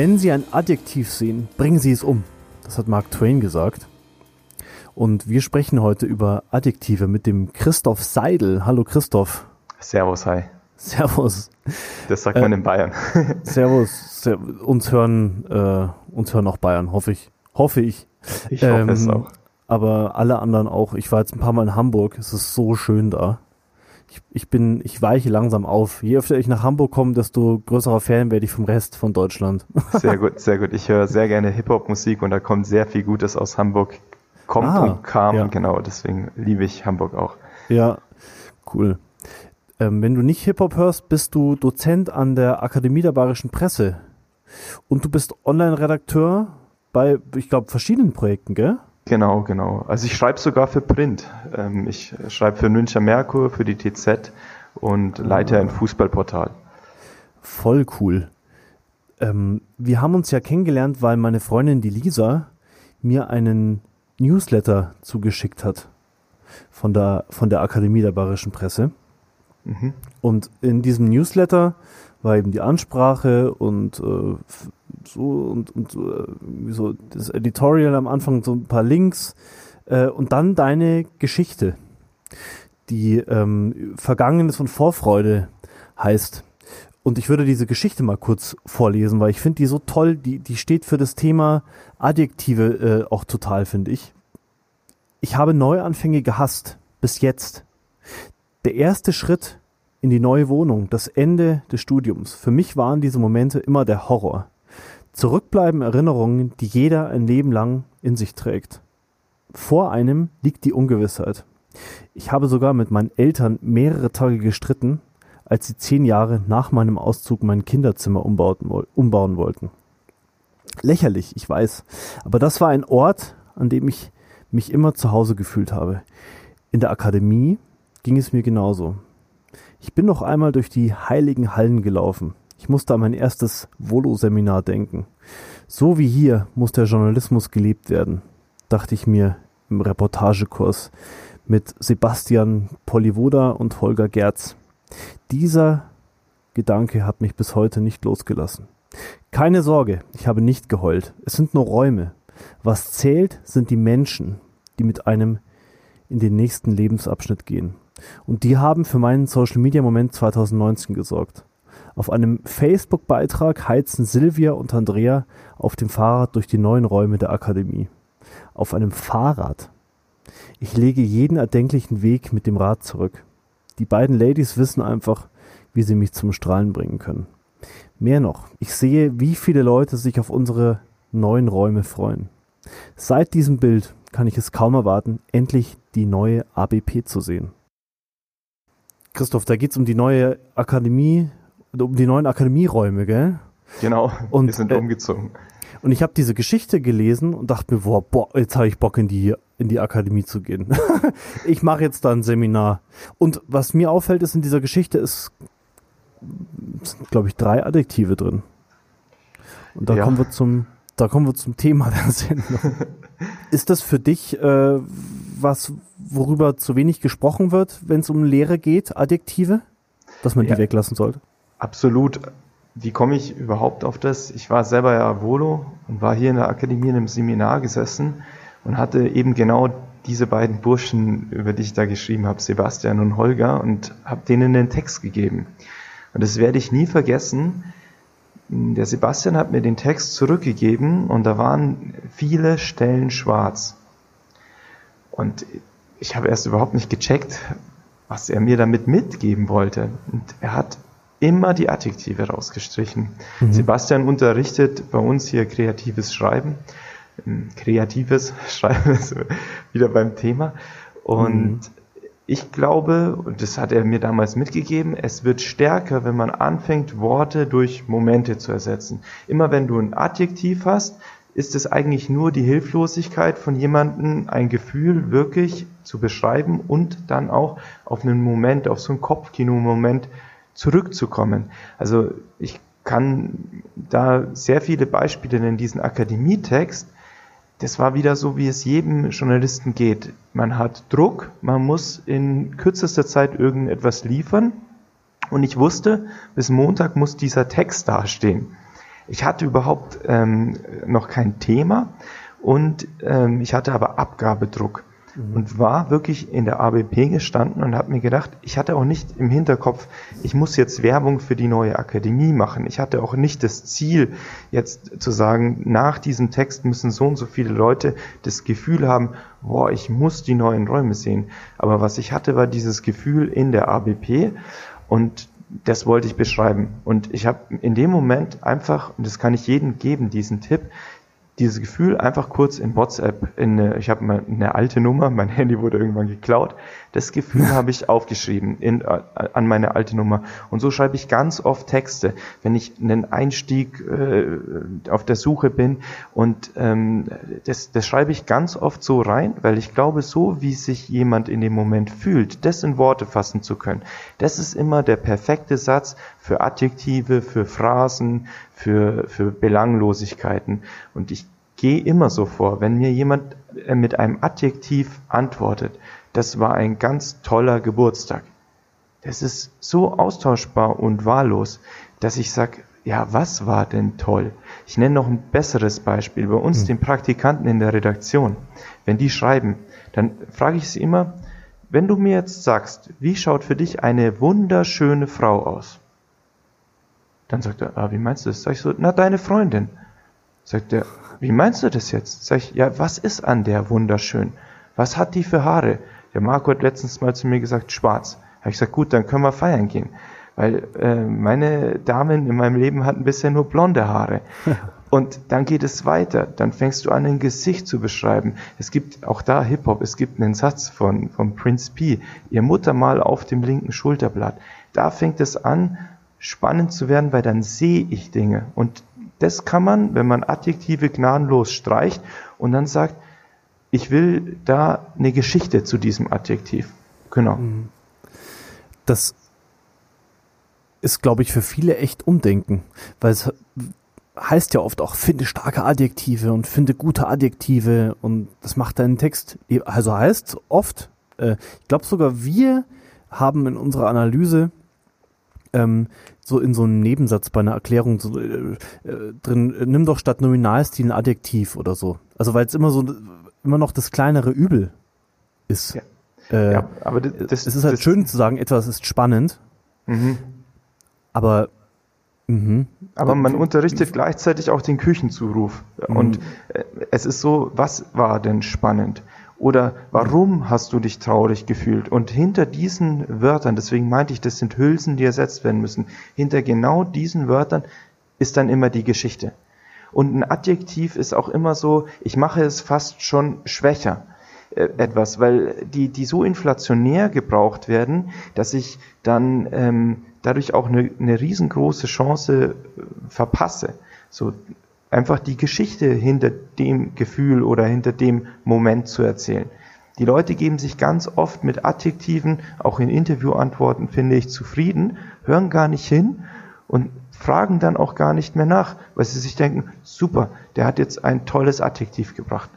Wenn Sie ein Adjektiv sehen, bringen Sie es um. Das hat Mark Twain gesagt. Und wir sprechen heute über Adjektive mit dem Christoph Seidel. Hallo Christoph. Servus, hi. Servus. Das sagt man äh, in Bayern. servus. Ser uns hören, äh, uns hören auch Bayern, hoffe ich. Hoffe ich. Ich hoffe ähm, es auch. Aber alle anderen auch. Ich war jetzt ein paar Mal in Hamburg. Es ist so schön da. Ich, ich bin, ich weiche langsam auf. Je öfter ich nach Hamburg komme, desto größerer Fan werde ich vom Rest von Deutschland. Sehr gut, sehr gut. Ich höre sehr gerne Hip-Hop-Musik und da kommt sehr viel Gutes aus Hamburg. Kommt ah, und kam, ja. genau. Deswegen liebe ich Hamburg auch. Ja, cool. Ähm, wenn du nicht Hip-Hop hörst, bist du Dozent an der Akademie der Bayerischen Presse. Und du bist Online-Redakteur bei, ich glaube, verschiedenen Projekten, gell? Genau, genau. Also ich schreibe sogar für Print. Ähm, ich schreibe für Müncher Merkur, für die TZ und leite ein Fußballportal. Voll cool. Ähm, wir haben uns ja kennengelernt, weil meine Freundin, die Lisa, mir einen Newsletter zugeschickt hat von der, von der Akademie der Bayerischen Presse. Mhm. Und in diesem Newsletter war eben die Ansprache und äh, so und, und äh, so das Editorial am Anfang, so ein paar Links äh, und dann deine Geschichte, die ähm, Vergangenes und Vorfreude heißt. Und ich würde diese Geschichte mal kurz vorlesen, weil ich finde die so toll, die, die steht für das Thema Adjektive äh, auch total, finde ich. Ich habe Neuanfänge gehasst, bis jetzt. Der erste Schritt in die neue Wohnung, das Ende des Studiums. Für mich waren diese Momente immer der Horror. Zurückbleiben Erinnerungen, die jeder ein Leben lang in sich trägt. Vor einem liegt die Ungewissheit. Ich habe sogar mit meinen Eltern mehrere Tage gestritten, als sie zehn Jahre nach meinem Auszug mein Kinderzimmer umbauen wollten. Lächerlich, ich weiß, aber das war ein Ort, an dem ich mich immer zu Hause gefühlt habe. In der Akademie ging es mir genauso. Ich bin noch einmal durch die heiligen Hallen gelaufen. Ich musste an mein erstes Volo-Seminar denken. So wie hier muss der Journalismus gelebt werden, dachte ich mir im Reportagekurs mit Sebastian Polivoda und Holger Gerz. Dieser Gedanke hat mich bis heute nicht losgelassen. Keine Sorge, ich habe nicht geheult. Es sind nur Räume. Was zählt, sind die Menschen, die mit einem in den nächsten Lebensabschnitt gehen. Und die haben für meinen Social Media Moment 2019 gesorgt. Auf einem Facebook-Beitrag heizen Silvia und Andrea auf dem Fahrrad durch die neuen Räume der Akademie. Auf einem Fahrrad. Ich lege jeden erdenklichen Weg mit dem Rad zurück. Die beiden Ladies wissen einfach, wie sie mich zum Strahlen bringen können. Mehr noch, ich sehe, wie viele Leute sich auf unsere neuen Räume freuen. Seit diesem Bild kann ich es kaum erwarten, endlich die neue ABP zu sehen. Christoph, da geht es um die neue Akademie, um die neuen Akademieräume, gell? Genau, und, wir sind äh, umgezogen. Und ich habe diese Geschichte gelesen und dachte mir, boah, boah jetzt habe ich Bock in die, in die Akademie zu gehen. ich mache jetzt da ein Seminar. Und was mir auffällt, ist in dieser Geschichte ist, sind, glaube ich, drei Adjektive drin. Und da ja. kommen wir zum, da kommen wir zum Thema der Sendung. ist das für dich äh, was, worüber zu wenig gesprochen wird, wenn es um Lehre geht, Adjektive? Dass man ja, die weglassen sollte? Absolut. Wie komme ich überhaupt auf das? Ich war selber ja Volo und war hier in der Akademie in einem Seminar gesessen und hatte eben genau diese beiden Burschen, über die ich da geschrieben habe, Sebastian und Holger, und habe denen den Text gegeben. Und das werde ich nie vergessen. Der Sebastian hat mir den Text zurückgegeben und da waren viele Stellen schwarz. Und ich habe erst überhaupt nicht gecheckt, was er mir damit mitgeben wollte. Und er hat immer die Adjektive rausgestrichen. Mhm. Sebastian unterrichtet bei uns hier kreatives Schreiben. Ähm, kreatives Schreiben ist wieder beim Thema. Und mhm. ich glaube, und das hat er mir damals mitgegeben, es wird stärker, wenn man anfängt, Worte durch Momente zu ersetzen. Immer wenn du ein Adjektiv hast, ist es eigentlich nur die Hilflosigkeit von jemandem, ein Gefühl wirklich zu beschreiben und dann auch auf einen Moment, auf so einen Kopfkino-Moment zurückzukommen. Also ich kann da sehr viele Beispiele nennen, diesen Akademietext. Das war wieder so, wie es jedem Journalisten geht. Man hat Druck, man muss in kürzester Zeit irgendetwas liefern. Und ich wusste, bis Montag muss dieser Text dastehen. Ich hatte überhaupt ähm, noch kein Thema und ähm, ich hatte aber Abgabedruck mhm. und war wirklich in der ABP gestanden und habe mir gedacht, ich hatte auch nicht im Hinterkopf, ich muss jetzt Werbung für die neue Akademie machen. Ich hatte auch nicht das Ziel, jetzt zu sagen, nach diesem Text müssen so und so viele Leute das Gefühl haben, boah, ich muss die neuen Räume sehen. Aber was ich hatte, war dieses Gefühl in der ABP und das wollte ich beschreiben. Und ich habe in dem Moment einfach, und das kann ich jedem geben, diesen Tipp, dieses Gefühl einfach kurz in WhatsApp, in eine, ich habe eine alte Nummer, mein Handy wurde irgendwann geklaut, das Gefühl habe ich aufgeschrieben in, äh, an meine alte Nummer. Und so schreibe ich ganz oft Texte, wenn ich einen Einstieg äh, auf der Suche bin. Und ähm, das, das schreibe ich ganz oft so rein, weil ich glaube, so wie sich jemand in dem Moment fühlt, das in Worte fassen zu können, das ist immer der perfekte Satz für Adjektive, für Phrasen, für, für Belanglosigkeiten. Und ich gehe immer so vor, wenn mir jemand äh, mit einem Adjektiv antwortet, das war ein ganz toller Geburtstag. Das ist so austauschbar und wahllos, dass ich sage, ja, was war denn toll? Ich nenne noch ein besseres Beispiel. Bei uns, mhm. den Praktikanten in der Redaktion, wenn die schreiben, dann frage ich sie immer, wenn du mir jetzt sagst, wie schaut für dich eine wunderschöne Frau aus? Dann sagt er, ah, wie meinst du das? Sag ich so, na, deine Freundin. Sagt er, wie meinst du das jetzt? Sag ich, ja, was ist an der wunderschön? Was hat die für Haare? Der Marco hat letztens mal zu mir gesagt, schwarz. Habe ich gesagt, gut, dann können wir feiern gehen. Weil äh, meine Damen in meinem Leben hatten bisher nur blonde Haare. Und dann geht es weiter. Dann fängst du an, ein Gesicht zu beschreiben. Es gibt auch da Hip-Hop. Es gibt einen Satz von, von Prince P. Ihr Muttermal auf dem linken Schulterblatt. Da fängt es an, spannend zu werden, weil dann sehe ich Dinge. Und das kann man, wenn man Adjektive gnadenlos streicht und dann sagt, ich will da eine Geschichte zu diesem Adjektiv. Genau. Mhm. Das ist, glaube ich, für viele echt Umdenken, weil es heißt ja oft auch, finde starke Adjektive und finde gute Adjektive und das macht deinen Text, also heißt oft, äh, ich glaube sogar wir haben in unserer Analyse ähm, so in so einem Nebensatz bei einer Erklärung so, äh, äh, drin, äh, nimm doch statt Nominalstil ein Adjektiv oder so. Also weil es immer so immer noch das kleinere Übel ist. Ja. Äh, ja, aber das, das, es ist halt das, schön zu sagen, etwas ist spannend, mhm. aber mhm. aber man unterrichtet gleichzeitig auch den Küchenzuruf mhm. und äh, es ist so, was war denn spannend? Oder warum hast du dich traurig gefühlt? Und hinter diesen Wörtern, deswegen meinte ich, das sind Hülsen, die ersetzt werden müssen, hinter genau diesen Wörtern ist dann immer die Geschichte. Und ein Adjektiv ist auch immer so, ich mache es fast schon schwächer äh, etwas, weil die, die so inflationär gebraucht werden, dass ich dann ähm, dadurch auch eine, eine riesengroße Chance äh, verpasse. So, einfach die Geschichte hinter dem Gefühl oder hinter dem Moment zu erzählen. Die Leute geben sich ganz oft mit Adjektiven, auch in Interviewantworten finde ich, zufrieden, hören gar nicht hin und fragen dann auch gar nicht mehr nach, weil sie sich denken, super, der hat jetzt ein tolles Adjektiv gebracht.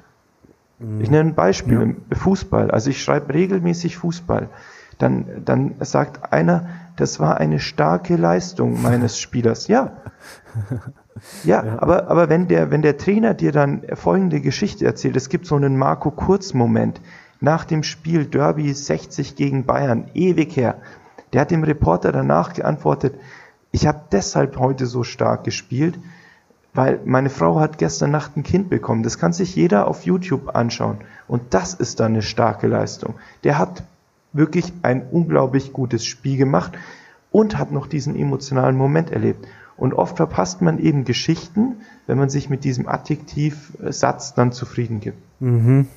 Ich nenne ein Beispiel, ja. Fußball. Also ich schreibe regelmäßig Fußball. Dann, dann sagt einer, das war eine starke Leistung meines Spielers. Ja, ja, ja, aber, aber wenn, der, wenn der Trainer dir dann folgende Geschichte erzählt, es gibt so einen Marco Kurz-Moment nach dem Spiel Derby 60 gegen Bayern, ewig her. Der hat dem Reporter danach geantwortet, ich habe deshalb heute so stark gespielt, weil meine Frau hat gestern Nacht ein Kind bekommen. Das kann sich jeder auf YouTube anschauen. Und das ist dann eine starke Leistung. Der hat wirklich ein unglaublich gutes Spiel gemacht und hat noch diesen emotionalen Moment erlebt. Und oft verpasst man eben Geschichten, wenn man sich mit diesem Adjektivsatz dann zufrieden gibt. Mhm.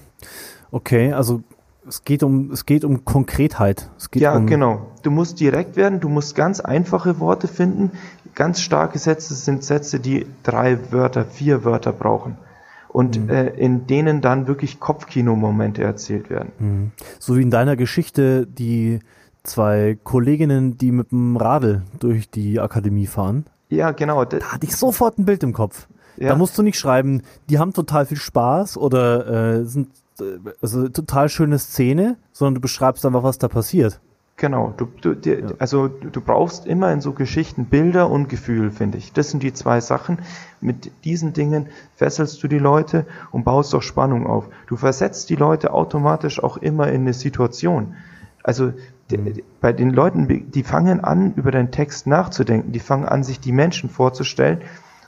Okay, also es geht um es geht um Konkretheit. Geht ja, um genau. Du musst direkt werden, du musst ganz einfache Worte finden. Ganz starke Sätze sind Sätze, die drei Wörter, vier Wörter brauchen. Und mhm. äh, in denen dann wirklich Kopfkino-Momente erzählt werden. Mhm. So wie in deiner Geschichte die zwei Kolleginnen, die mit dem Radl durch die Akademie fahren. Ja, genau. Da hatte ich sofort ein Bild im Kopf. Ja. Da musst du nicht schreiben, die haben total viel Spaß oder äh, sind äh, also total schöne Szene, sondern du beschreibst einfach, was da passiert. Genau, du, du, dir, ja. also du brauchst immer in so Geschichten Bilder und Gefühl, finde ich. Das sind die zwei Sachen. Mit diesen Dingen fesselst du die Leute und baust auch Spannung auf. Du versetzt die Leute automatisch auch immer in eine Situation. Also mhm. bei den Leuten, die fangen an, über deinen Text nachzudenken, die fangen an, sich die Menschen vorzustellen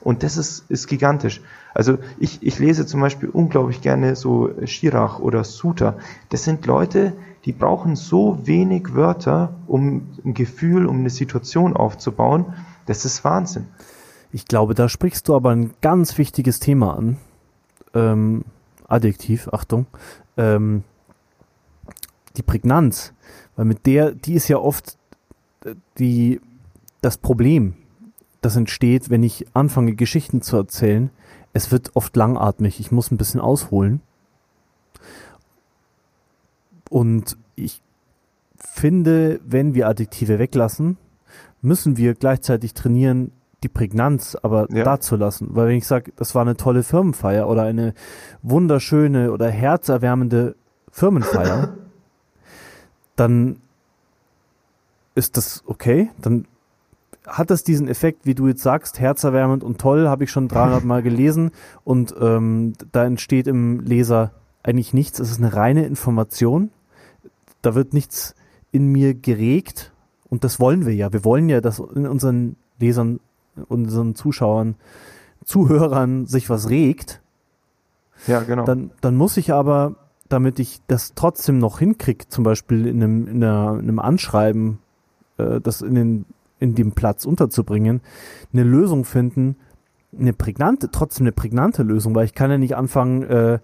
und das ist, ist gigantisch. Also ich, ich lese zum Beispiel unglaublich gerne so Schirach oder Suter. Das sind Leute, die brauchen so wenig Wörter, um ein Gefühl, um eine Situation aufzubauen. Das ist Wahnsinn. Ich glaube, da sprichst du aber ein ganz wichtiges Thema an. Ähm, Adjektiv, Achtung. Ähm, die Prägnanz. Weil mit der, die ist ja oft äh, die, das Problem, das entsteht, wenn ich anfange, Geschichten zu erzählen. Es wird oft langatmig. Ich muss ein bisschen ausholen. Und ich finde, wenn wir Adjektive weglassen, müssen wir gleichzeitig trainieren, die Prägnanz aber ja. da zu lassen. Weil wenn ich sage, das war eine tolle Firmenfeier oder eine wunderschöne oder herzerwärmende Firmenfeier, dann ist das okay. Dann hat das diesen Effekt, wie du jetzt sagst, herzerwärmend und toll, habe ich schon 300 Mal gelesen und ähm, da entsteht im Leser eigentlich nichts. Es ist eine reine Information da wird nichts in mir geregt und das wollen wir ja. Wir wollen ja, dass in unseren Lesern, unseren Zuschauern, Zuhörern sich was regt. Ja, genau. Dann, dann muss ich aber, damit ich das trotzdem noch hinkriege, zum Beispiel in einem, in, einer, in einem Anschreiben, äh, das in, den, in dem Platz unterzubringen, eine Lösung finden, eine prägnante, trotzdem eine prägnante Lösung, weil ich kann ja nicht anfangen, äh,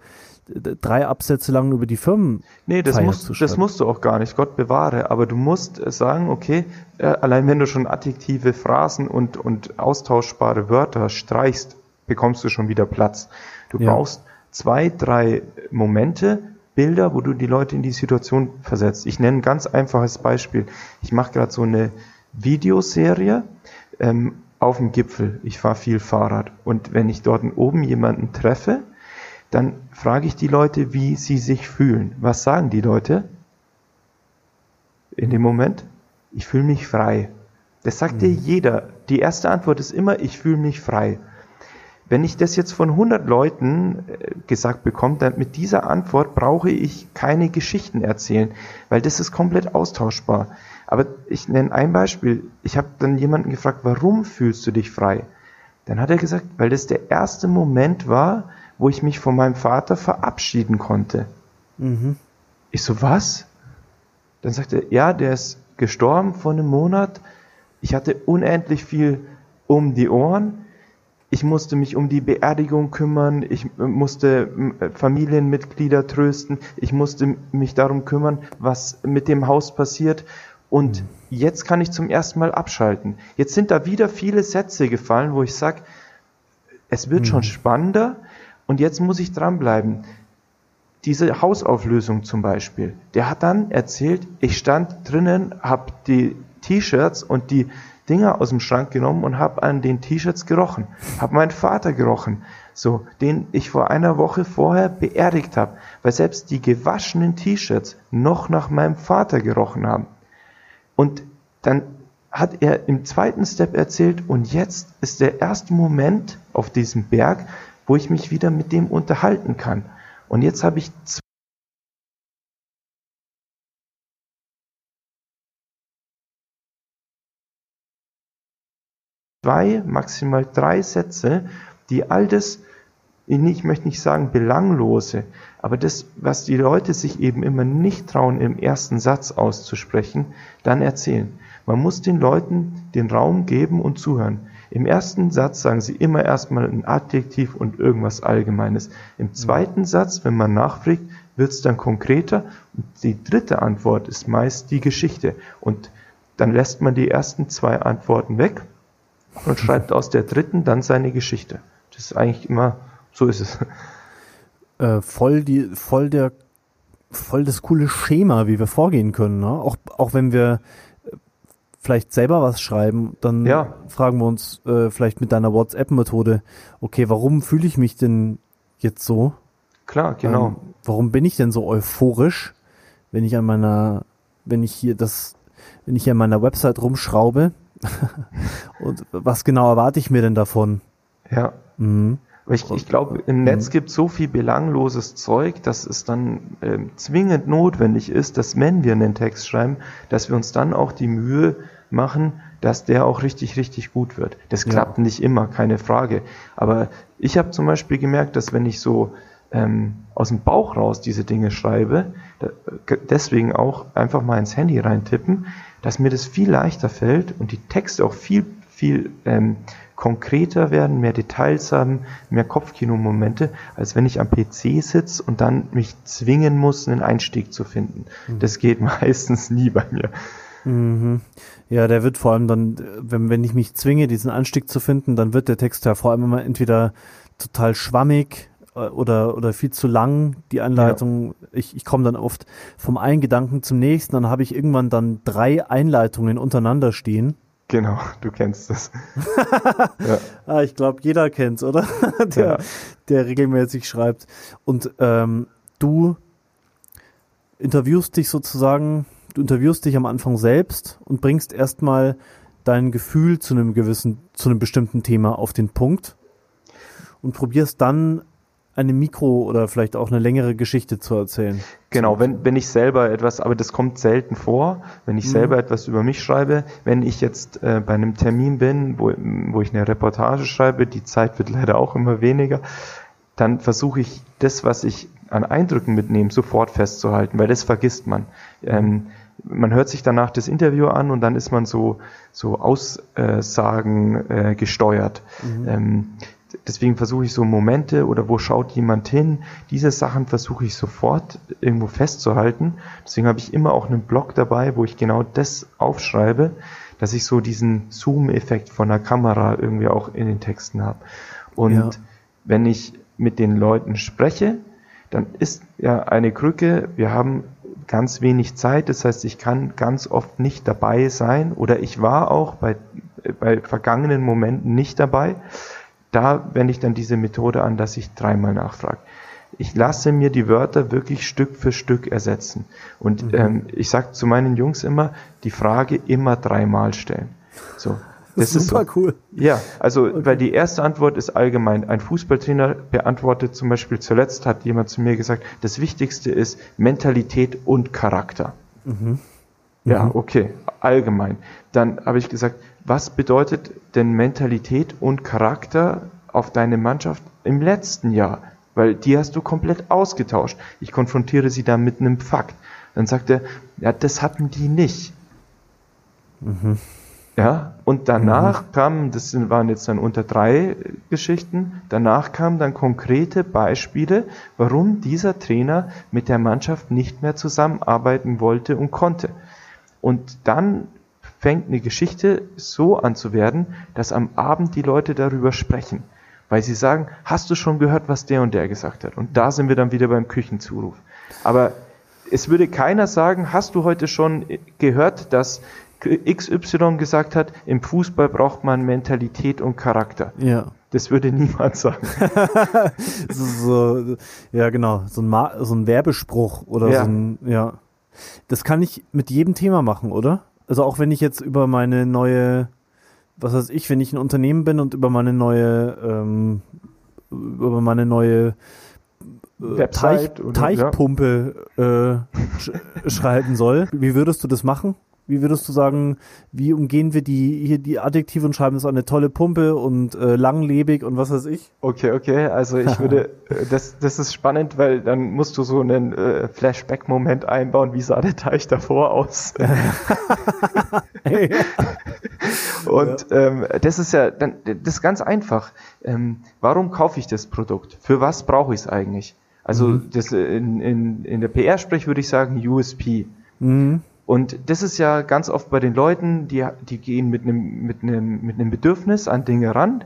drei Absätze lang über die Firmen. Nee, das musst, das musst du auch gar nicht, Gott bewahre. Aber du musst sagen, okay, äh, allein wenn du schon Adjektive, Phrasen und, und austauschbare Wörter streichst, bekommst du schon wieder Platz. Du ja. brauchst zwei, drei Momente, Bilder, wo du die Leute in die Situation versetzt. Ich nenne ein ganz einfaches Beispiel. Ich mache gerade so eine Videoserie ähm, auf dem Gipfel. Ich fahre viel Fahrrad. Und wenn ich dort oben jemanden treffe, dann frage ich die Leute, wie sie sich fühlen. Was sagen die Leute in dem Moment? Ich fühle mich frei. Das sagt dir mhm. jeder. Die erste Antwort ist immer, ich fühle mich frei. Wenn ich das jetzt von 100 Leuten äh, gesagt bekomme, dann mit dieser Antwort brauche ich keine Geschichten erzählen, weil das ist komplett austauschbar. Aber ich nenne ein Beispiel. Ich habe dann jemanden gefragt, warum fühlst du dich frei? Dann hat er gesagt, weil das der erste Moment war, wo ich mich von meinem Vater verabschieden konnte. Mhm. Ich so, was? Dann sagte er, ja, der ist gestorben vor einem Monat. Ich hatte unendlich viel um die Ohren. Ich musste mich um die Beerdigung kümmern. Ich musste Familienmitglieder trösten. Ich musste mich darum kümmern, was mit dem Haus passiert. Und mhm. jetzt kann ich zum ersten Mal abschalten. Jetzt sind da wieder viele Sätze gefallen, wo ich sage, es wird mhm. schon spannender, und jetzt muss ich dranbleiben. Diese Hausauflösung zum Beispiel. Der hat dann erzählt, ich stand drinnen, habe die T-Shirts und die Dinger aus dem Schrank genommen und habe an den T-Shirts gerochen. Habe meinen Vater gerochen, so den ich vor einer Woche vorher beerdigt habe, weil selbst die gewaschenen T-Shirts noch nach meinem Vater gerochen haben. Und dann hat er im zweiten Step erzählt und jetzt ist der erste Moment auf diesem Berg, wo ich mich wieder mit dem unterhalten kann. Und jetzt habe ich zwei, maximal drei Sätze, die all das, ich möchte nicht sagen belanglose, aber das, was die Leute sich eben immer nicht trauen, im ersten Satz auszusprechen, dann erzählen. Man muss den Leuten den Raum geben und zuhören. Im ersten Satz sagen sie immer erstmal ein Adjektiv und irgendwas Allgemeines. Im zweiten Satz, wenn man nachfragt, wird es dann konkreter. Und die dritte Antwort ist meist die Geschichte. Und dann lässt man die ersten zwei Antworten weg und schreibt aus der dritten dann seine Geschichte. Das ist eigentlich immer, so ist es. Äh, voll die, voll der, voll das coole Schema, wie wir vorgehen können. Ne? Auch, auch wenn wir vielleicht selber was schreiben, dann ja. fragen wir uns äh, vielleicht mit deiner WhatsApp-Methode, okay, warum fühle ich mich denn jetzt so? Klar, genau. Ähm, warum bin ich denn so euphorisch, wenn ich an meiner, wenn ich hier das, wenn ich hier an meiner Website rumschraube. und was genau erwarte ich mir denn davon? Ja. Mhm. Ich, ich glaube, im Netz mhm. gibt so viel belangloses Zeug, dass es dann äh, zwingend notwendig ist, dass wenn wir einen Text schreiben, dass wir uns dann auch die Mühe machen, dass der auch richtig, richtig gut wird. Das klappt ja. nicht immer, keine Frage. Aber ich habe zum Beispiel gemerkt, dass wenn ich so ähm, aus dem Bauch raus diese Dinge schreibe, da, deswegen auch einfach mal ins Handy reintippen, dass mir das viel leichter fällt und die Texte auch viel, viel ähm, konkreter werden, mehr Details haben, mehr Kopfkino-Momente, als wenn ich am PC sitze und dann mich zwingen muss, einen Einstieg zu finden. Mhm. Das geht meistens nie bei mir. Mhm. Ja, der wird vor allem dann, wenn, wenn ich mich zwinge, diesen Anstieg zu finden, dann wird der Text ja vor allem immer entweder total schwammig äh, oder, oder viel zu lang, die Einleitung. Ja. Ich, ich komme dann oft vom einen Gedanken zum nächsten, dann habe ich irgendwann dann drei Einleitungen untereinander stehen. Genau, du kennst das. ja. ah, ich glaube, jeder kennt's, oder? der, ja. der regelmäßig schreibt. Und ähm, du interviewst dich sozusagen, du interviewst dich am Anfang selbst und bringst erstmal dein Gefühl zu einem gewissen, zu einem bestimmten Thema auf den Punkt und probierst dann eine Mikro- oder vielleicht auch eine längere Geschichte zu erzählen. Genau, wenn, wenn ich selber etwas, aber das kommt selten vor, wenn ich mhm. selber etwas über mich schreibe, wenn ich jetzt äh, bei einem Termin bin, wo, wo ich eine Reportage schreibe, die Zeit wird leider auch immer weniger, dann versuche ich das, was ich an Eindrücken mitnehme, sofort festzuhalten, weil das vergisst man. Ähm, man hört sich danach das Interview an und dann ist man so, so Aussagen äh, gesteuert. Mhm. Ähm, deswegen versuche ich so Momente oder wo schaut jemand hin, diese Sachen versuche ich sofort irgendwo festzuhalten. Deswegen habe ich immer auch einen Blog dabei, wo ich genau das aufschreibe, dass ich so diesen Zoom-Effekt von der Kamera irgendwie auch in den Texten habe. Und ja. wenn ich mit den Leuten spreche, dann ist ja eine Krücke, wir haben ganz wenig Zeit, das heißt, ich kann ganz oft nicht dabei sein oder ich war auch bei, bei vergangenen Momenten nicht dabei da wende ich dann diese Methode an, dass ich dreimal nachfrage. Ich lasse mir die Wörter wirklich Stück für Stück ersetzen. Und mhm. ähm, ich sage zu meinen Jungs immer, die Frage immer dreimal stellen. So. Das, das ist super so. cool. Ja, also okay. weil die erste Antwort ist allgemein. Ein Fußballtrainer beantwortet zum Beispiel zuletzt hat jemand zu mir gesagt, das Wichtigste ist Mentalität und Charakter. Mhm. Ja, mhm. okay, allgemein. Dann habe ich gesagt, was bedeutet denn Mentalität und Charakter auf deine Mannschaft im letzten Jahr? Weil die hast du komplett ausgetauscht. Ich konfrontiere sie da mit einem Fakt. Dann sagt er, ja, das hatten die nicht. Mhm. Ja, und danach mhm. kamen, das waren jetzt dann unter drei Geschichten, danach kamen dann konkrete Beispiele, warum dieser Trainer mit der Mannschaft nicht mehr zusammenarbeiten wollte und konnte. Und dann fängt eine Geschichte so an zu werden, dass am Abend die Leute darüber sprechen. Weil sie sagen, hast du schon gehört, was der und der gesagt hat? Und da sind wir dann wieder beim Küchenzuruf. Aber es würde keiner sagen, hast du heute schon gehört, dass XY gesagt hat, im Fußball braucht man Mentalität und Charakter. Ja. Das würde niemand sagen. so, ja, genau. So ein, Ma so ein Werbespruch oder ja. so ein, ja. Das kann ich mit jedem Thema machen, oder? Also auch wenn ich jetzt über meine neue, was weiß ich, wenn ich ein Unternehmen bin und über meine neue, ähm, über meine neue äh, Teich, oder, Teichpumpe ja. äh, sch schreiben soll, wie würdest du das machen? Wie würdest du sagen, wie umgehen wir die hier die Adjektive und schreiben es eine tolle Pumpe und äh, langlebig und was weiß ich? Okay, okay, also ich würde, äh, das, das ist spannend, weil dann musst du so einen äh, Flashback-Moment einbauen, wie sah der Teich davor aus? und ähm, das ist ja, dann, das ist ganz einfach. Ähm, warum kaufe ich das Produkt? Für was brauche ich es eigentlich? Also mhm. das, in, in, in der PR-Sprech würde ich sagen USP. Mhm. Und das ist ja ganz oft bei den Leuten, die, die gehen mit einem, mit, einem, mit einem Bedürfnis an Dinge ran.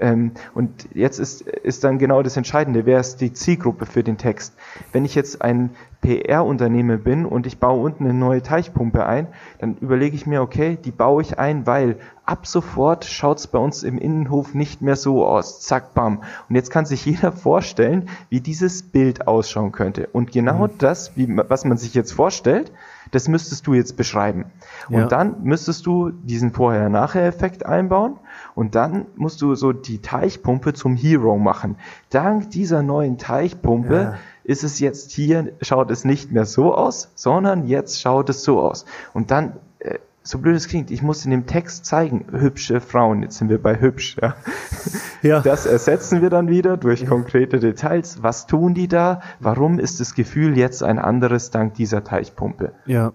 Ähm, und jetzt ist, ist dann genau das Entscheidende, wer ist die Zielgruppe für den Text. Wenn ich jetzt ein PR-Unternehmen bin und ich baue unten eine neue Teichpumpe ein, dann überlege ich mir, okay, die baue ich ein, weil ab sofort schaut's bei uns im Innenhof nicht mehr so aus. Zack, bam. Und jetzt kann sich jeder vorstellen, wie dieses Bild ausschauen könnte. Und genau mhm. das, wie, was man sich jetzt vorstellt, Das müsstest du jetzt beschreiben. Und Ja. dann müsstest du diesen Vorher-Nachher-Effekt einbauen und dann musst du so die Teichpumpe zum Hero machen. Dank dieser neuen Teichpumpe Ja. ist es jetzt hier, schaut es nicht mehr so aus, sondern jetzt schaut es so aus. Und dann, äh, so blöd es klingt, ich muss in dem Text zeigen, hübsche Frauen, jetzt sind wir bei hübsch, ja. Ja. Das ersetzen wir dann wieder durch konkrete Details. Was tun die da? Warum ist das Gefühl jetzt ein anderes dank dieser Teichpumpe? ja.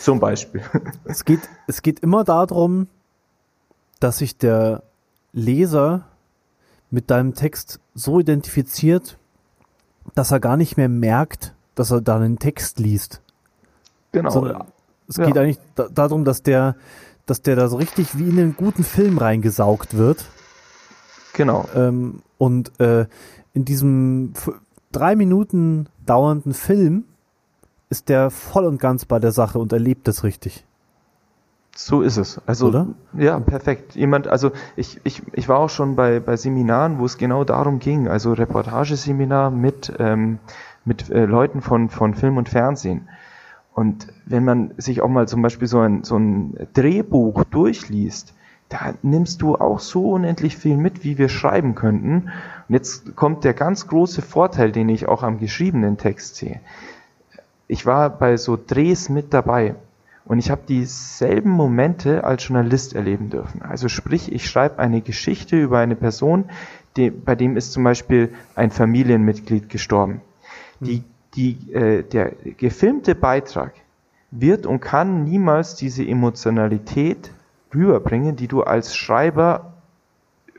Zum Beispiel. Es geht, es geht immer darum, dass sich der Leser mit deinem Text so identifiziert, dass er gar nicht mehr merkt, dass er da einen Text liest. Genau. Sondern es Ja. geht eigentlich da, darum, dass der, dass der da so richtig wie in einen guten Film reingesaugt wird. Genau. Ähm, und äh, in diesem drei Minuten dauernden Film ist der voll und ganz bei der Sache und erlebt es richtig. So ist es. Also, Oder? ja, perfekt. Jemand, also ich, ich, ich war auch schon bei, bei Seminaren, wo es genau darum ging, also Reportageseminar mit, ähm, mit äh, Leuten von, von Film und Fernsehen. Und wenn man sich auch mal zum Beispiel so ein, so ein Drehbuch durchliest, da nimmst du auch so unendlich viel mit, wie wir schreiben könnten. Und jetzt kommt der ganz große Vorteil, den ich auch am geschriebenen Text sehe. Ich war bei so Drehs mit dabei und ich habe dieselben Momente als Journalist erleben dürfen. Also sprich, ich schreibe eine Geschichte über eine Person, die, bei dem ist zum Beispiel ein Familienmitglied gestorben. Die, die, äh, der gefilmte Beitrag wird und kann niemals diese Emotionalität rüberbringen, die du als Schreiber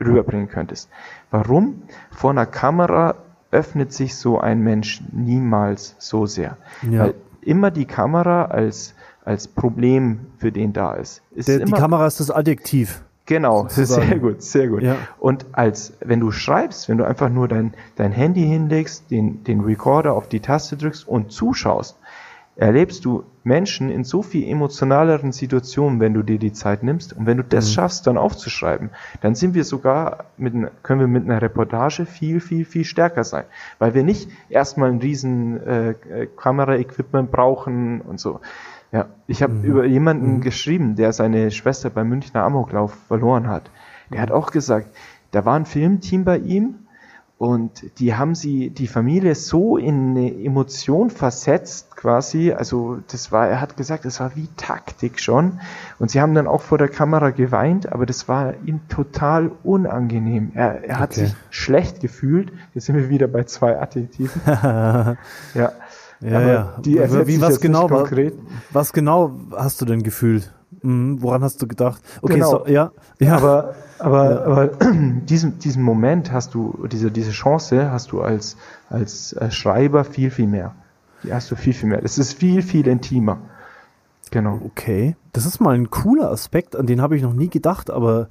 rüberbringen könntest. Warum? Vor einer Kamera öffnet sich so ein Mensch niemals so sehr. Ja. Weil immer die Kamera als, als Problem für den da ist. ist Der, die Kamera ist das Adjektiv. Genau, sozusagen. sehr gut, sehr gut. Ja. Und als wenn du schreibst, wenn du einfach nur dein, dein Handy hinlegst, den, den Recorder auf die Taste drückst und zuschaust, erlebst du Menschen in so viel emotionaleren Situationen, wenn du dir die Zeit nimmst. Und wenn du das schaffst, dann aufzuschreiben, dann sind wir sogar mit, können wir mit einer Reportage viel, viel, viel stärker sein. Weil wir nicht erstmal ein riesen äh, Kameraequipment brauchen und so. Ja, ich habe über jemanden geschrieben, der seine Schwester beim Münchner Amoklauf verloren hat. Der hat auch gesagt, da war ein Filmteam bei ihm und die haben sie, die Familie so in eine Emotion versetzt quasi, also das war, er hat gesagt, das war wie Taktik schon und sie haben dann auch vor der Kamera geweint, aber das war ihm total unangenehm. Er, er hat Okay. sich schlecht gefühlt, jetzt sind wir wieder bei zwei Adjektiven. ja. Ja, Aber ja. die Wie was genau? konkret. Was genau hast du denn gefühlt? Mhm, woran hast du gedacht? Okay, Genau. so, ja, ja. Aber, aber, aber diesen, diesen Moment hast du, diese, diese Chance hast du als, als Schreiber viel, viel mehr. Die hast du viel, viel mehr. Es ist viel, viel intimer. Genau. Okay, das ist mal ein cooler Aspekt, an den habe ich noch nie gedacht, aber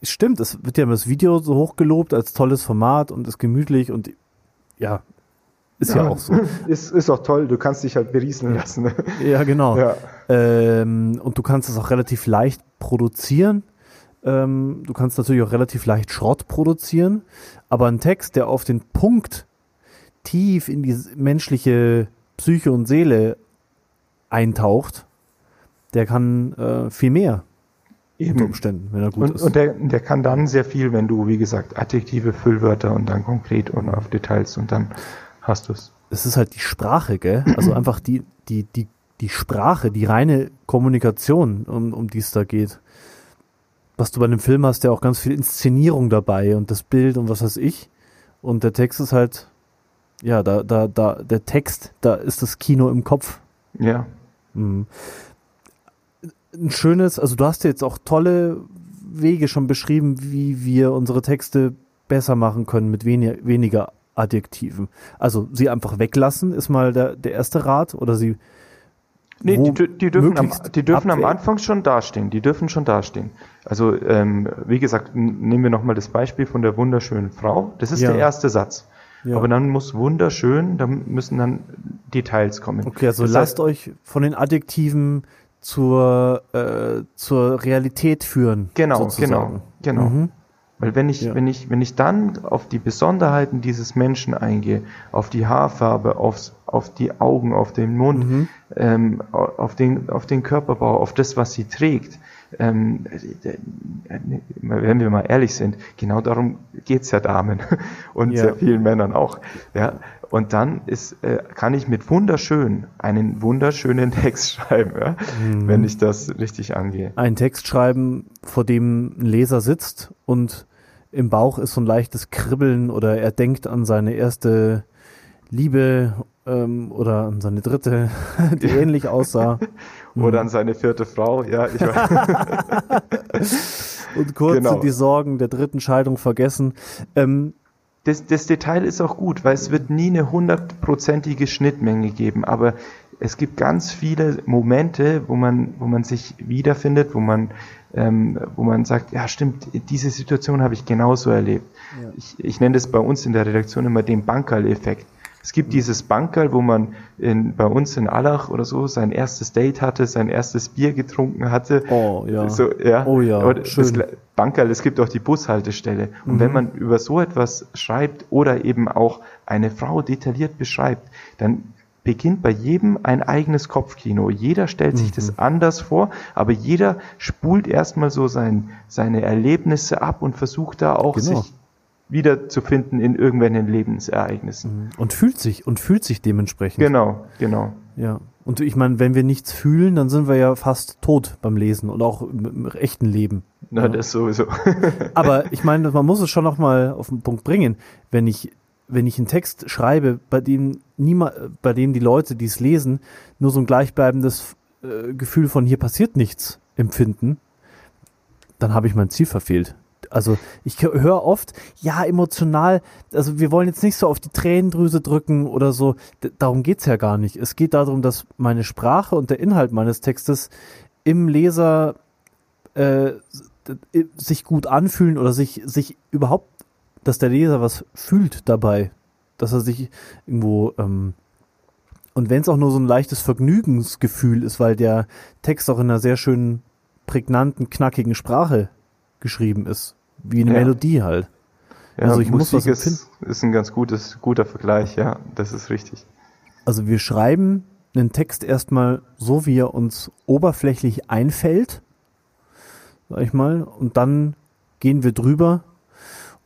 es stimmt, es wird ja immer das Video so hochgelobt als tolles Format und ist gemütlich und ja, ist ja, auch so. Ist, ist auch toll, du kannst dich halt berieseln lassen. ne? Ja, genau. Ja. Ähm, und du kannst es auch relativ leicht produzieren. Ähm, du kannst natürlich auch relativ leicht Schrott produzieren, aber ein Text, der auf den Punkt tief in die menschliche Psyche und Seele eintaucht, der kann äh, viel mehr unter Eben. Umständen, wenn er gut Und, ist. und der, der kann dann sehr viel, wenn du, wie gesagt, Adjektive, Füllwörter und dann konkret und auf Details und dann hast du es. es ist halt die Sprache, gell? Also einfach die, die, die, die Sprache, die reine Kommunikation, um, um die es da geht. Was du bei einem Film hast, ja auch ganz viel Inszenierung dabei und das Bild und was weiß ich. Und der Text ist halt, ja, da, da, da, der Text, da ist das Kino im Kopf. Ja. Mhm. Ein schönes, also du hast jetzt auch tolle Wege schon beschrieben, wie wir unsere Texte besser machen können mit weniger, weniger Adjektiven. Also sie einfach weglassen, ist mal der, der erste Rat oder sie. Nee, die, die dürfen, am, die dürfen am. Anfang schon dastehen. Die dürfen schon dastehen. Also, ähm, wie gesagt, nehmen wir nochmal das Beispiel von der wunderschönen Frau. Das ist Ja. der erste Satz. Ja. Aber dann muss wunderschön, da müssen dann Details kommen. Okay, also Das lasst heißt, euch von den Adjektiven zur, äh, zur Realität führen. Genau, sozusagen. genau, genau. Mhm. Weil wenn ich, Ja. wenn ich, wenn ich dann auf die Besonderheiten dieses Menschen eingehe, auf die Haarfarbe, aufs, auf die Augen, auf den Mund, Mhm. ähm, au- auf den, auf den Körperbau, auf das, was sie trägt, ähm, äh, wenn wir mal ehrlich sind, genau darum geht's ja Damen und Ja. sehr vielen Männern auch. Ja, und dann ist, äh, kann ich mit wunderschön einen wunderschönen Text schreiben, ja, Mhm. wenn ich das richtig angehe. Einen Text schreiben, vor dem ein Leser sitzt und im Bauch ist so ein leichtes Kribbeln oder er denkt an seine erste Liebe ähm, oder an seine dritte, die ähnlich aussah. Oder an seine vierte Frau, ja, ich weiß. Und kurz Genau. sind die Sorgen der dritten Scheidung vergessen. Ähm, das, das Detail ist auch gut, weil es wird nie eine hundertprozentige Schnittmenge geben, aber es gibt ganz viele Momente, wo man, wo man sich wiederfindet, wo man, ähm, wo man sagt, ja stimmt, diese Situation habe ich genauso erlebt. Ich, ich nenne das bei uns in der Redaktion immer den Bankerl-Effekt. Es gibt dieses Bankerl, wo man in, bei uns in Allach oder so sein erstes Date hatte, sein erstes Bier getrunken hatte. Oh, ja. So, ja. Oh ja, Oder schön. Das, Bankerl, es gibt auch die Bushaltestelle. Und wenn man über so etwas schreibt oder eben auch eine Frau detailliert beschreibt, dann beginnt bei jedem ein eigenes Kopfkino. Jeder stellt sich das anders vor, aber jeder spult erstmal so sein, seine Erlebnisse ab und versucht da auch Genau. sich wiederzufinden in irgendwelchen Lebensereignissen. und fühlt sich und fühlt sich dementsprechend. Genau, genau. Ja. Und ich meine, wenn wir nichts fühlen, dann sind wir ja fast tot beim Lesen und auch im, im echten Leben. Na, das sowieso. Aber ich meine, man muss es schon noch mal auf den Punkt bringen. Wenn ich, wenn ich einen Text schreibe, bei dem niemand, bei dem die Leute, die es lesen, nur so ein gleichbleibendes äh, Gefühl von hier passiert nichts empfinden, dann habe ich mein Ziel verfehlt. Also ich höre oft, ja, emotional, also wir wollen jetzt nicht so auf die Tränendrüse drücken oder so. D darum geht's ja gar nicht. Es geht darum, dass meine Sprache und der Inhalt meines Textes im Leser äh, sich gut anfühlen oder sich, sich überhaupt, dass der Leser was fühlt dabei. Dass er sich irgendwo, ähm, und wenn es auch nur so ein leichtes Vergnügensgefühl ist, weil der Text auch in einer sehr schönen, prägnanten, knackigen Sprache geschrieben ist. Wie eine Ja. Melodie halt. Ja, Also ich muss Musik was empfinden. ist, ist ein ganz gutes, guter Vergleich, ja, das ist richtig. Also wir schreiben einen Text erstmal so, wie er uns oberflächlich einfällt, sag ich mal, und dann gehen wir drüber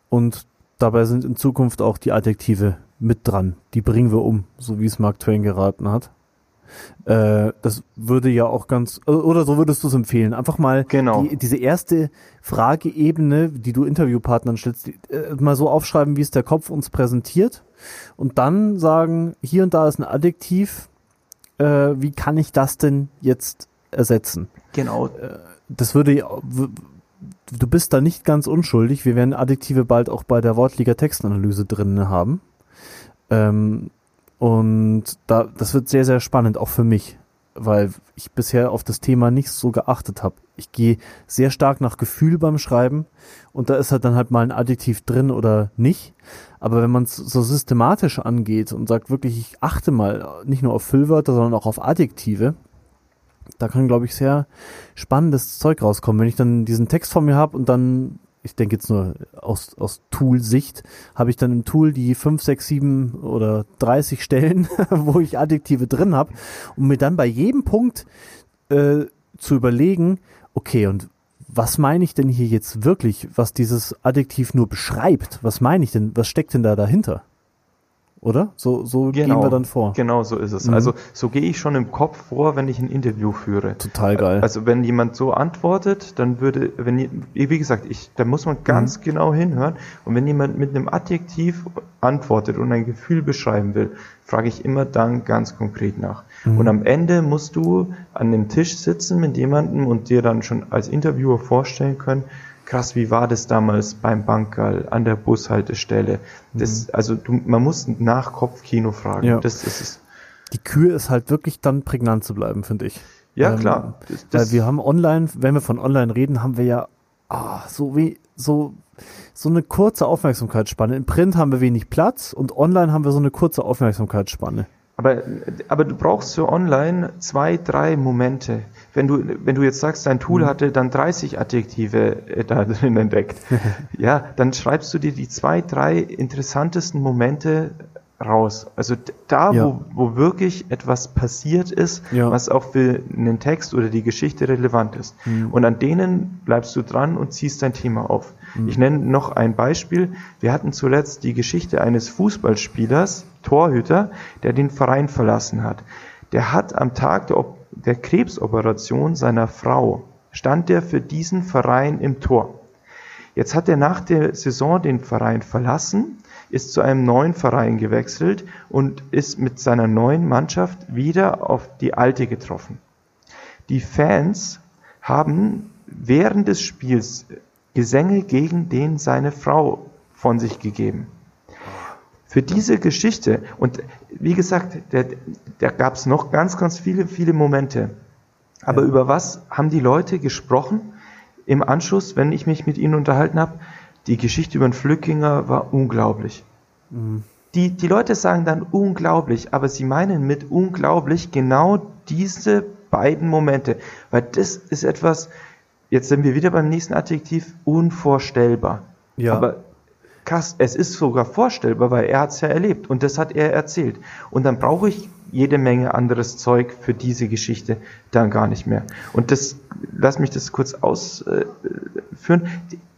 und dabei sind in Zukunft auch die Adjektive mit dran. Die bringen wir um, so wie es Mark Twain geraten hat. Äh, das würde ja auch ganz, oder so würdest du es empfehlen. Einfach mal Genau. die, diese erste Frageebene, die du Interviewpartnern stellst, die, äh, mal so aufschreiben, wie es der Kopf uns präsentiert und dann sagen, hier und da ist ein Adjektiv, äh, wie kann ich das denn jetzt ersetzen? Genau. Das würde ja- du bist da nicht ganz unschuldig. Wir werden Adjektive bald auch bei der Wortliga Textanalyse drin haben. Ähm, und da, das wird sehr, sehr spannend, auch für mich, weil ich bisher auf das Thema nicht so geachtet habe. Ich gehe sehr stark nach Gefühl beim Schreiben und da ist halt dann halt mal ein Adjektiv drin oder nicht. Aber wenn man es so systematisch angeht und sagt wirklich, ich achte mal nicht nur auf Füllwörter, sondern auch auf Adjektive, da kann, glaube ich, sehr spannendes Zeug rauskommen. Wenn ich dann diesen Text vor mir habe und dann, ich denke jetzt nur aus, aus Tool-Sicht, habe ich dann im Tool die 5, 6, 7 oder 30 Stellen, wo ich Adjektive drin habe, um mir dann bei jedem Punkt äh, zu überlegen, okay, und was meine ich denn hier jetzt wirklich, was dieses Adjektiv nur beschreibt? Was meine ich denn, was steckt denn da dahinter? Oder? So, so gehen wir dann vor. Genau so ist es. Mhm. Also so gehe ich schon im Kopf vor, wenn ich ein Interview führe. Total geil. Also wenn jemand so antwortet, dann würde, wenn wie gesagt, ich, da muss man Mhm. ganz genau hinhören. Und wenn jemand mit einem Adjektiv antwortet und ein Gefühl beschreiben will, frage ich immer dann ganz konkret nach. Mhm. Und am Ende musst du an dem Tisch sitzen mit jemandem und dir dann schon als Interviewer vorstellen können, krass, wie war das damals beim Bankerl, an der Bushaltestelle? Das, also du, man muss nach Kopfkino fragen. Mhm. Ja. Das ist es. die Kür ist halt wirklich dann prägnant zu bleiben, finde ich. Ja, Ähm, klar. Das, Weil wir haben online, wenn wir von online reden, haben wir ja ah, so wie so so eine kurze Aufmerksamkeitsspanne. Im Print haben wir wenig Platz und online haben wir so eine kurze Aufmerksamkeitsspanne. Aber, aber du brauchst für online zwei, drei Momente. Wenn du, wenn du jetzt sagst, dein Tool mhm. hatte dann 30 Adjektive äh, da drin entdeckt, ja, dann schreibst du dir die zwei, drei interessantesten Momente raus. Also da, ja. wo, wo wirklich etwas passiert ist, ja. was auch für einen Text oder die Geschichte relevant ist. Mhm. Und an denen bleibst du dran und ziehst dein Thema auf. Mhm. Ich nenne noch ein Beispiel. Wir hatten zuletzt die Geschichte eines Fußballspielers, Torhüter, der den Verein verlassen hat. Der hat am Tag der, der Krebsoperation seiner Frau, stand der für diesen Verein im Tor. Jetzt hat er nach der Saison den Verein verlassen ist zu einem neuen Verein gewechselt und ist mit seiner neuen Mannschaft wieder auf die alte getroffen. Die Fans haben während des Spiels Gesänge gegen den seine Frau von sich gegeben. Für diese Geschichte, und wie gesagt, da gab es noch ganz, ganz viele, viele Momente. Aber ja. über was haben die Leute gesprochen im Anschluss, wenn ich mich mit ihnen unterhalten habe? Die Geschichte über den Flückinger war unglaublich. Mhm. Die, die Leute sagen dann unglaublich, aber sie meinen mit unglaublich genau diese beiden Momente. Weil das ist etwas, jetzt sind wir wieder beim nächsten Adjektiv, unvorstellbar. Ja. Aber es ist sogar vorstellbar, weil er hat es ja erlebt und das hat er erzählt. Und dann brauche ich jede Menge anderes Zeug für diese Geschichte dann gar nicht mehr. Und das, lass mich das kurz ausführen.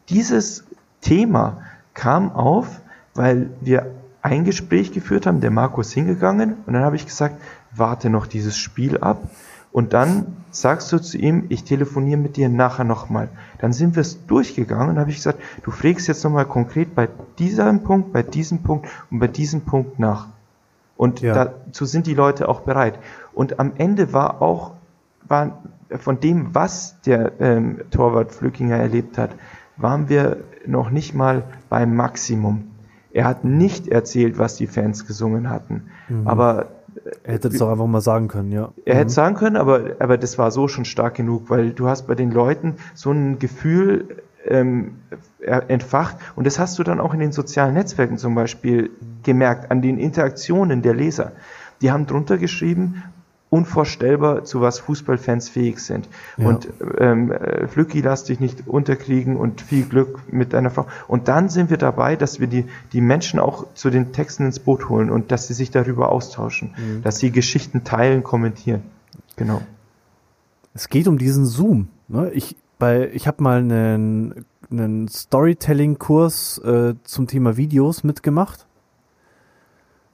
Dieses Thema kam auf, weil wir ein Gespräch geführt haben, der Marco ist hingegangen und dann habe ich gesagt, warte noch dieses Spiel ab und dann sagst du zu ihm, ich telefoniere mit dir nachher nochmal. Dann sind wir es durchgegangen und habe ich gesagt, du fragst jetzt nochmal konkret bei diesem Punkt, bei diesem Punkt und bei diesem Punkt nach. Und ja. dazu sind die Leute auch bereit. Und am Ende war auch, war von dem, was der ähm, Torwart Flückinger erlebt hat, waren wir noch nicht mal beim Maximum. Er hat nicht erzählt, was die Fans gesungen hatten. Mhm. Aber er hätte es doch einfach mal sagen können, ja. Er mhm. hätte es sagen können, aber, aber das war so schon stark genug, weil du hast bei den Leuten so ein Gefühl ähm, entfacht und das hast du dann auch in den sozialen Netzwerken zum Beispiel gemerkt, an den Interaktionen der Leser. Die haben drunter geschrieben, unvorstellbar, zu was Fußballfans fähig sind. Ja. Und ähm, Flücki, lass dich nicht unterkriegen und viel Glück mit deiner Frau. Und dann sind wir dabei, dass wir die, die Menschen auch zu den Texten ins Boot holen und dass sie sich darüber austauschen, mhm. dass sie Geschichten teilen, kommentieren. Genau. Es geht um diesen Zoom. Ne? Ich, ich habe mal einen, einen Storytelling-Kurs äh, zum Thema Videos mitgemacht.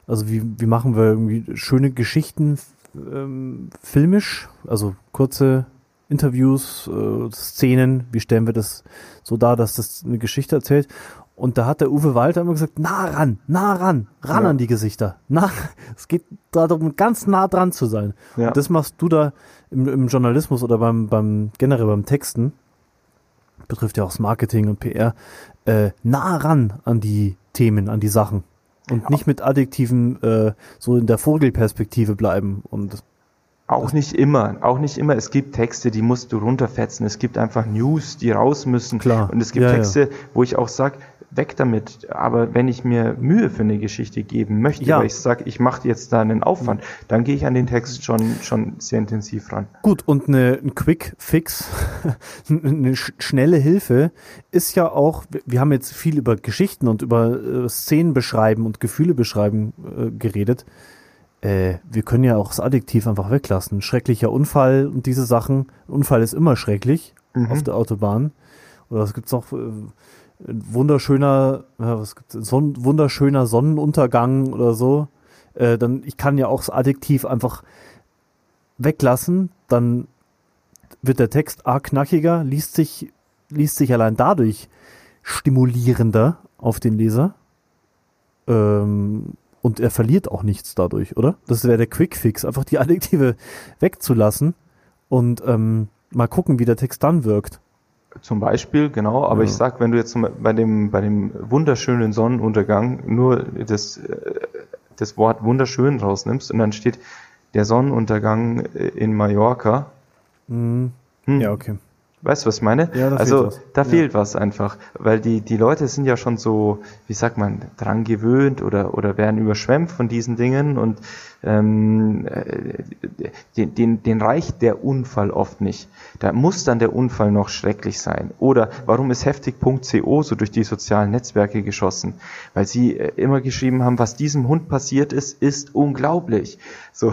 Also wie, wie machen wir irgendwie schöne Geschichten ähm, filmisch, also kurze Interviews, äh, Szenen, wie stellen wir das so dar, dass das eine Geschichte erzählt. Und da hat der Uwe Walter immer gesagt, nah ran, nah ran, ran ja. an die Gesichter. Nah, es geht darum, ganz nah dran zu sein. Ja. Und das machst du da im, im, Journalismus oder beim, beim generell beim Texten, betrifft ja auch das Marketing und PR, äh, nah ran an die Themen, an die Sachen und nicht mit Adjektiven äh, so in der Vogelperspektive bleiben und auch nicht immer, auch nicht immer. Es gibt Texte, die musst du runterfetzen. Es gibt einfach News, die raus müssen. Klar. Und es gibt ja, Texte, ja. wo ich auch sage, weg damit. Aber wenn ich mir Mühe für eine Geschichte geben möchte, ja. weil ich sage, ich mache jetzt da einen Aufwand, dann gehe ich an den Text schon, schon sehr intensiv ran. Gut, und eine, ein Quick Fix, eine sch schnelle Hilfe ist ja auch, wir haben jetzt viel über Geschichten und über äh, Szenen beschreiben und Gefühle beschreiben äh, geredet. Äh, wir können ja auch das Adjektiv einfach weglassen. Schrecklicher Unfall und diese Sachen. Unfall ist immer schrecklich mhm. auf der Autobahn. Oder es gibt auch äh, wunderschöner, ja, was gibt's, Son wunderschöner Sonnenuntergang oder so, äh, dann ich kann ja auch das Adjektiv einfach weglassen, dann wird der Text a knackiger, liest sich liest sich allein dadurch stimulierender auf den Leser. Ähm, und er verliert auch nichts dadurch, oder? Das wäre der Quickfix, einfach die Adjektive wegzulassen und ähm, mal gucken, wie der Text dann wirkt. Zum Beispiel, genau, aber ja. ich sag, wenn du jetzt bei dem, bei dem wunderschönen Sonnenuntergang nur das, äh, das Wort wunderschön rausnimmst und dann steht der Sonnenuntergang in Mallorca. Mhm. Hm. Ja, okay. Weißt du, was ich meine? Ja, da also fehlt was. da Ja. fehlt was einfach, weil die, die Leute sind ja schon so, wie sagt man, dran gewöhnt oder, oder werden überschwemmt von diesen Dingen und ähm, äh, den, den, den reicht der Unfall oft nicht. Da muss dann der Unfall noch schrecklich sein. Oder warum ist heftig.co so durch die sozialen Netzwerke geschossen? Weil sie äh, immer geschrieben haben, was diesem Hund passiert ist, ist unglaublich. So,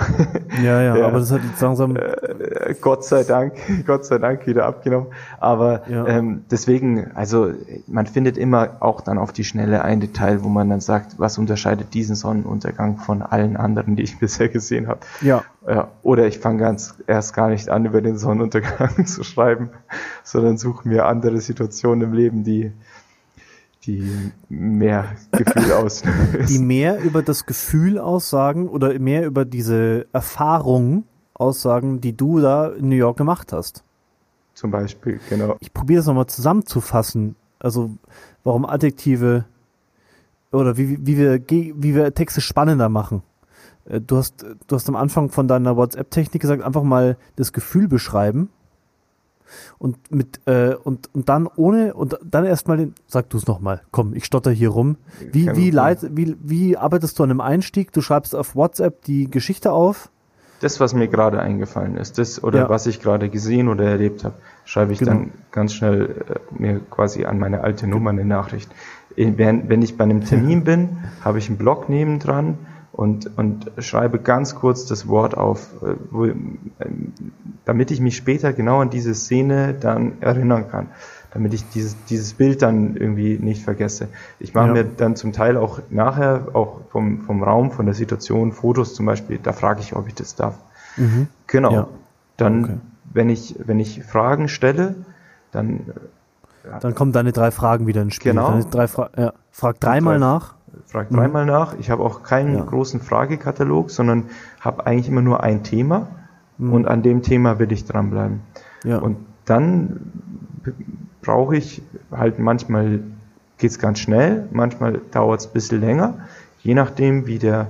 Ja, ja, Ja. aber das hat jetzt langsam. äh, Gott sei Dank, Gott sei Dank wieder abgenommen. Aber Ja. ähm, deswegen, also man findet immer auch dann auf die Schnelle ein Detail, wo man dann sagt, was unterscheidet diesen Sonnenuntergang von allen anderen, die ich bisher gesehen habe. Ja, Ja, oder ich fange ganz erst gar nicht an, über den Sonnenuntergang zu schreiben, sondern suche mir andere Situationen im Leben, die, die mehr Gefühl die auslösen. mehr über das Gefühl aussagen oder mehr über diese Erfahrung aussagen, die du da in New York gemacht hast. Zum Beispiel, genau. Ich probiere das nochmal zusammenzufassen. Also, warum Adjektive oder wie, wie, wir, wie wir Texte spannender machen. Äh, Du hast, du hast am Anfang von deiner WhatsApp-Technik gesagt, einfach mal das Gefühl beschreiben. Und mit äh, und, und dann ohne und dann erstmal den sag du es nochmal. Komm, ich stotter hier rum. Wie wie, leit, wie wie arbeitest du an einem Einstieg? Du schreibst auf WhatsApp die Geschichte auf. Das, was mir gerade eingefallen ist, das oder Ja. was ich gerade gesehen oder erlebt habe, schreibe ich Genau. dann ganz schnell äh, mir quasi an meine alte Nummer eine Nachricht. In- Wenn, wenn ich bei einem Termin bin, habe ich einen Blog nebendran und, und schreibe ganz kurz das Wort auf, äh, wo, ähm, damit ich mich später genau an diese Szene dann erinnern kann. Damit ich dieses, dieses Bild dann irgendwie nicht vergesse. Ich mache Ja. mir dann zum Teil auch nachher, auch vom, vom Raum, von der Situation, Fotos zum Beispiel, da frage ich, ob ich das darf. Genau. Ja. Dann, Okay. Wenn ich, wenn ich Fragen stelle, dann Dann kommen deine drei Fragen wieder ins Spiel. Genau. Drei Fra ja. Frag dreimal drei- nach. frage dreimal nach. Ich habe auch keinen Mhm. Ja. großen Fragekatalog, sondern habe eigentlich immer nur ein Thema Mhm. und an dem Thema will ich dranbleiben. Ja. Und dann brauche ich halt manchmal geht's ganz schnell, manchmal dauert's ein bisschen länger, je nachdem, wie der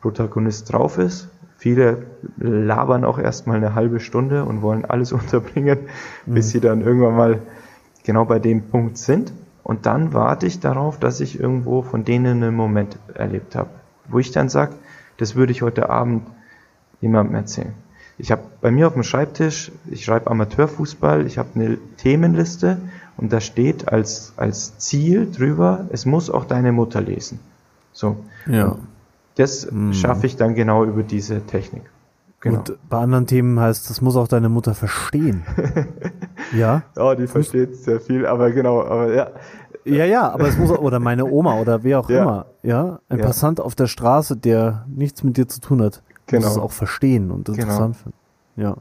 Protagonist drauf ist. Viele labern auch erstmal eine halbe Stunde und wollen alles unterbringen, bis sie dann irgendwann mal genau bei dem Punkt sind. Und dann warte ich darauf, dass ich irgendwo von denen einen Moment erlebt habe, wo ich dann sage, das würde ich heute Abend jemandem erzählen. Ich habe bei mir auf dem Schreibtisch, ich schreibe Amateurfußball, ich habe eine Themenliste und da steht als, als Ziel drüber, es muss auch deine Mutter lesen. So. Ja. Das schaffe ich dann genau über diese Technik. Genau. Und bei anderen Themen heißt, das muss auch deine Mutter verstehen. ja. Ja, die versteht sehr viel, aber genau, aber ja. Ja, ja, aber es muss auch, oder meine Oma oder wer auch Ja. immer, ja, ein Ja. Passant auf der Straße, der nichts mit dir zu tun hat, Genau. muss es auch verstehen und Genau. interessant finden. Ja.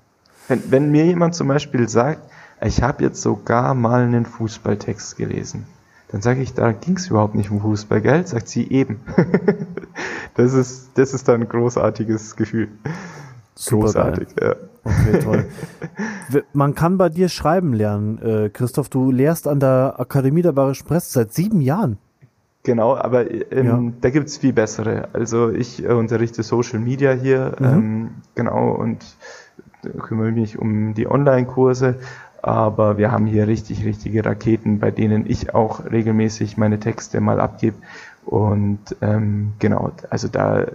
Wenn, wenn mir jemand zum Beispiel sagt, ich habe jetzt sogar mal einen Fußballtext gelesen, dann sage ich, da ging es überhaupt nicht um Fußball, gell? Sagt sie eben. das ist, das ist dann ein großartiges Gefühl. Super Großartig, ja. Okay, toll. Man kann bei dir schreiben lernen, äh, Christoph. Du lehrst an der Akademie der Bayerischen Presse seit sieben Jahren. Genau, aber ähm, Ja. da gibt's viel bessere. Also ich äh, unterrichte Social Media hier, Mhm. ähm, genau, und kümmere mich um die Online-Kurse. Aber wir haben hier richtig, richtige Raketen, bei denen ich auch regelmäßig meine Texte mal abgebe. Und ähm, genau, also da,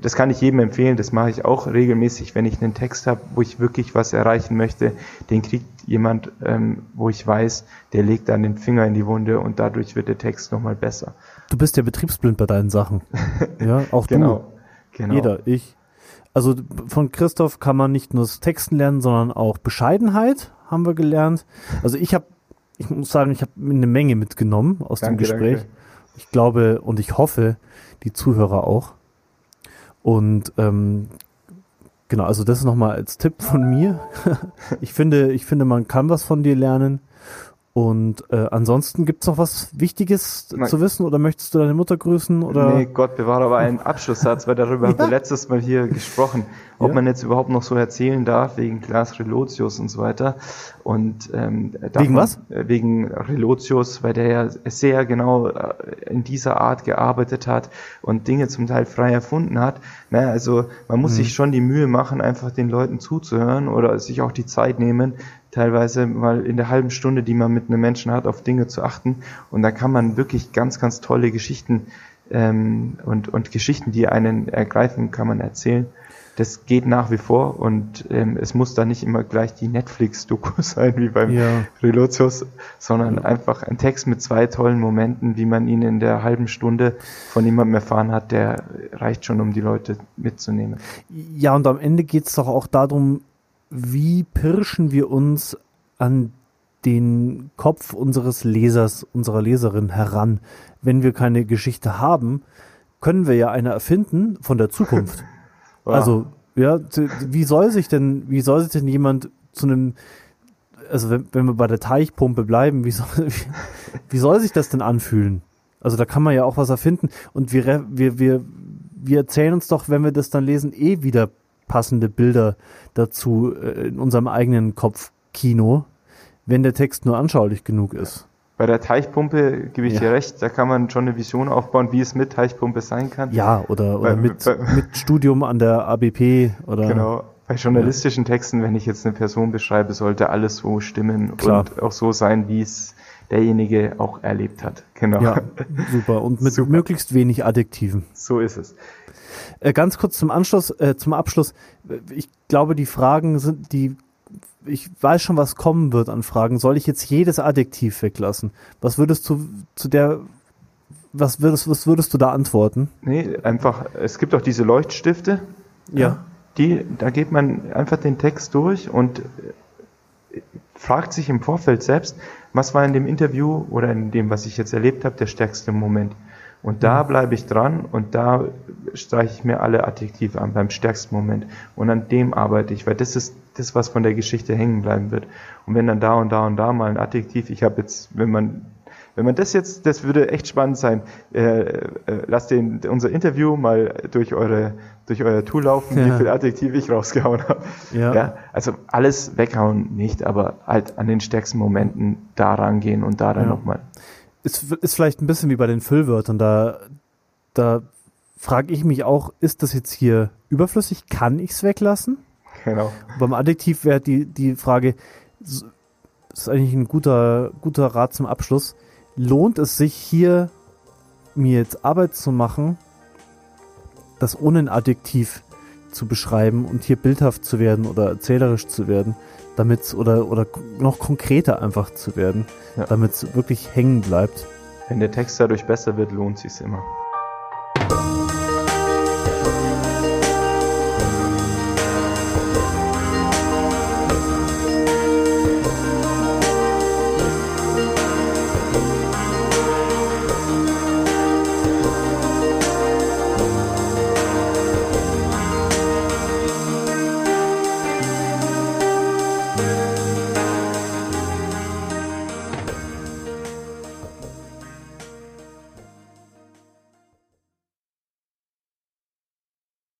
das kann ich jedem empfehlen, das mache ich auch regelmäßig, wenn ich einen Text habe, wo ich wirklich was erreichen möchte, den kriegt jemand, ähm, wo ich weiß, der legt dann den Finger in die Wunde und dadurch wird der Text nochmal besser. Du bist ja betriebsblind bei deinen Sachen. Ja, auch Genau. du. genau. Jeder, ich. Also von Christoph kann man nicht nur das Texten lernen, sondern auch Bescheidenheit haben wir gelernt. Also ich habe, ich muss sagen, ich habe eine Menge mitgenommen aus dem Danke, Gespräch. danke. Ich glaube und ich hoffe, die Zuhörer auch. Und ähm, genau, also das nochmal als Tipp von mir. ich finde, ich finde, man kann was von dir lernen. Und äh, ansonsten gibt's noch was Wichtiges Nein. zu wissen oder möchtest du deine Mutter grüßen oder? Nee, Gott bewahre aber einen Abschlusssatz, weil darüber haben wir Ja. letztes Mal hier gesprochen, ob Ja. man jetzt überhaupt noch so erzählen darf, wegen Glas Relotius und so weiter. Und ähm, Wegen was? äh, Wegen Relotius, weil der ja sehr genau äh, in dieser Art gearbeitet hat und Dinge zum Teil frei erfunden hat. Naja, also man Mhm. muss sich schon die Mühe machen, einfach den Leuten zuzuhören oder sich auch die Zeit nehmen, teilweise mal in der halben Stunde, die man mit einem Menschen hat, auf Dinge zu achten. Und da kann man wirklich ganz, ganz tolle Geschichten ähm, und, und Geschichten, die einen ergreifen, kann man erzählen. Das geht nach wie vor und ähm, es muss da nicht immer gleich die Netflix-Doku sein, wie beim Ja. Relotius, sondern einfach ein Text mit zwei tollen Momenten, wie man ihn in der halben Stunde von jemandem erfahren hat, der reicht schon, um die Leute mitzunehmen. Ja, und am Ende geht es doch auch darum, wie pirschen wir uns an den Kopf unseres Lesers, unserer Leserin heran. Wenn wir keine Geschichte haben, können wir ja eine erfinden von der Zukunft. Also, ja, wie soll sich denn, wie soll sich denn jemand zu einem, also wenn, wenn wir bei der Teichpumpe bleiben, wie soll, wie, wie soll sich das denn anfühlen? Also da kann man ja auch was erfinden und wir, wir, wir, wir erzählen uns doch, wenn wir das dann lesen, eh wieder passende Bilder dazu äh, in unserem eigenen Kopfkino, wenn der Text nur anschaulich genug ist. Bei der Teichpumpe gebe ich Ja. dir recht, da kann man schon eine Vision aufbauen, wie es mit Teichpumpe sein kann. Ja, oder, oder Bei- mit, bei- mit Studium an der ABP oder Genau. Bei journalistischen Texten, wenn ich jetzt eine Person beschreibe, sollte alles so stimmen Klar. und auch so sein, wie es derjenige auch erlebt hat. Genau. Ja, super. Und mit Super. möglichst wenig Adjektiven. So ist es. Äh, ganz kurz zum Anschluss, äh, zum Abschluss. Ich glaube, die Fragen sind, die, ich weiß schon, was kommen wird an Fragen. Soll ich jetzt jedes Adjektiv weglassen? Was würdest du zu der, was würdest, was würdest du da antworten? Nee, einfach, es gibt auch diese Leuchtstifte. Die, da geht man einfach den Text durch und äh, fragt sich im Vorfeld selbst, was war in dem Interview oder in dem, was ich jetzt erlebt habe, der stärkste Moment. Und da bleibe ich dran und da streiche ich mir alle Adjektive an beim stärksten Moment. Und an dem arbeite ich, weil das ist das, was von der Geschichte hängen bleiben wird. Und wenn dann da und da und da mal ein Adjektiv, ich habe jetzt, wenn man wenn man das jetzt, das würde echt spannend sein. Äh, äh, lasst den, unser Interview mal durch eure, durch euer Tool laufen, wie Ja. viel Adjektiv ich rausgehauen habe. Ja. also alles weghauen nicht, aber halt an den stärksten Momenten da rangehen und da dann Ja. nochmal. Ist, ist vielleicht ein bisschen wie bei den Füllwörtern. Da, da frage ich mich auch, ist das jetzt hier überflüssig? Kann ich es weglassen? Genau. Beim Adjektiv wäre die, die Frage, ist eigentlich ein guter, guter Rat zum Abschluss. Lohnt es sich hier, mir jetzt Arbeit zu machen, das ohne ein Adjektiv zu beschreiben und hier bildhaft zu werden oder erzählerisch zu werden, damit oder, oder noch konkreter einfach zu werden, Ja. damit es wirklich hängen bleibt? Wenn der Text dadurch besser wird, lohnt sich's immer.